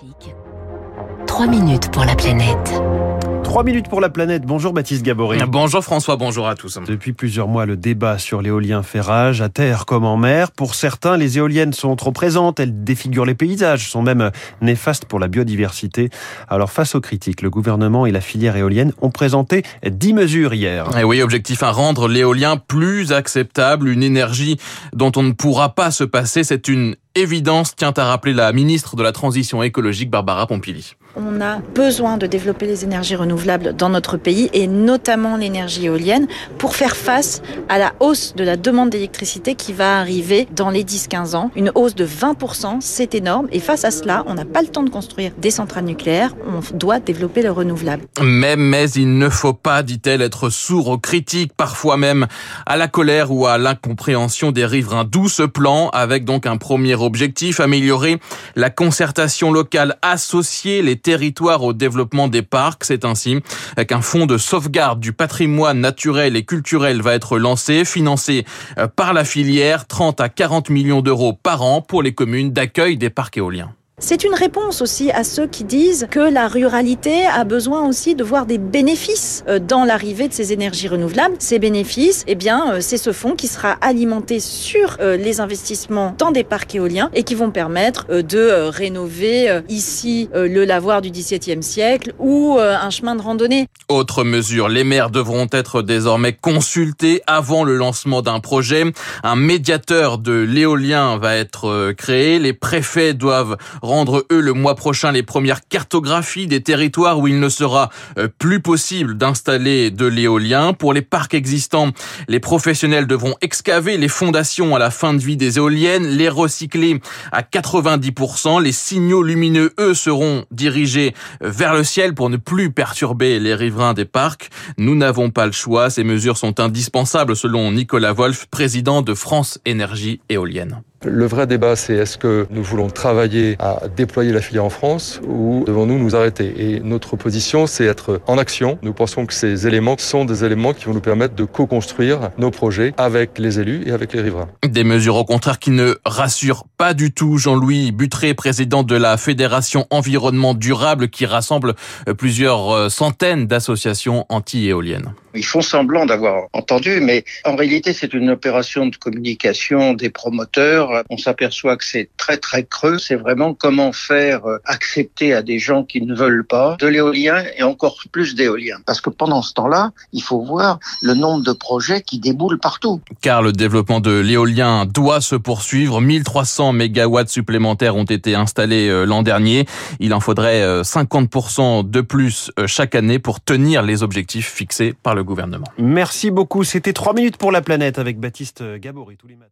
Classique. 3 minutes pour la planète. 3 minutes pour la planète. Bonjour Baptiste Gabory. Bonjour François, bonjour à tous. Depuis plusieurs mois, le débat sur l'éolien fait rage, à terre comme en mer. Pour certains, les éoliennes sont trop présentes, elles défigurent les paysages, sont même néfastes pour la biodiversité. Alors face aux critiques, le gouvernement et la filière éolienne ont présenté 10 mesures hier. Et oui, objectif à rendre l'éolien plus acceptable, une énergie dont on ne pourra pas se passer. C'est une évidence, tient à rappeler la ministre de la Transition écologique, Barbara Pompili. On a besoin de développer les énergies renouvelables dans notre pays et notamment l'énergie éolienne pour faire face à la hausse de la demande d'électricité qui va arriver dans les 10-15 ans. Une hausse de 20%, c'est énorme et face à cela, on n'a pas le temps de construire des centrales nucléaires, on doit développer le renouvelable. Mais, mais il ne faut pas, dit-elle, être sourd aux critiques, parfois même à la colère ou à l'incompréhension des riverains. D'où ce plan avec donc un premier objectif, améliorer la concertation locale, associer les territoires au développement des parcs. C'est ainsi qu'un fonds de sauvegarde du patrimoine naturel et culturel va être lancé, financé euh, par la filière, 30 à 40 millions d'euros par an pour les communes d'accueil des parcs éoliens. C'est une réponse aussi à ceux qui disent que la ruralité a besoin aussi de voir des bénéfices euh, dans l'arrivée de ces énergies renouvelables. Ces bénéfices, eh bien, euh, c'est ce fonds qui sera alimenté sur euh, les investissements dans des parcs éoliens et qui vont permettre de rénover ici le lavoir du XVIIe siècle ou un chemin de randonnée. Autre mesure, les maires devront être désormais consultés avant le lancement d'un projet. Un médiateur de l'éolien va être créé. Les préfets doivent rendre eux le mois prochain les premières cartographies des territoires où il ne sera euh, plus possible d'installer de l'éolien. Pour les parcs existants, les professionnels devront excaver les fondations à la fin de vie des éoliennes, les recycler à 90%. Les signaux lumineux, eux, seront dirigés vers le ciel pour ne plus perturber les riverains des parcs. Nous n'avons pas le choix. Ces mesures sont indispensables selon Nicolas Wolf, président de France Énergie Éolienne. Le vrai débat, c'est est-ce que nous voulons travailler à déployer la filière en France ou devons-nous nous arrêter? Et notre position, c'est être en action. Nous pensons que ces éléments sont des éléments qui vont nous permettre de co-construire nos projets avec les élus et avec les riverains. Des mesures au contraire qui ne rassurent pas du tout. Jean-Louis Butré, président de la Fédération Environnement Durable qui rassemble plusieurs euh, centaines d'associations anti-éoliennes. Ils font semblant d'avoir entendu, mais en réalité, c'est une opération de communication des promoteurs. On s'aperçoit que c'est très très creux. C'est vraiment comment faire euh, accepter à des gens qui ne veulent pas de l'éolien et encore plus d'éolien. Parce que pendant ce temps-là, il faut voir le nombre de projets qui déboulent partout. Car le développement de l'éolien doit se poursuivre. 1300 mégawatts supplémentaires ont été installés euh, l'an dernier. Il en faudrait 50% euh, de plus chaque année pour tenir les objectifs fixés par le gouvernement. Merci beaucoup. C'était 3 minutes pour la planète avec Baptiste Gabory tous les matins.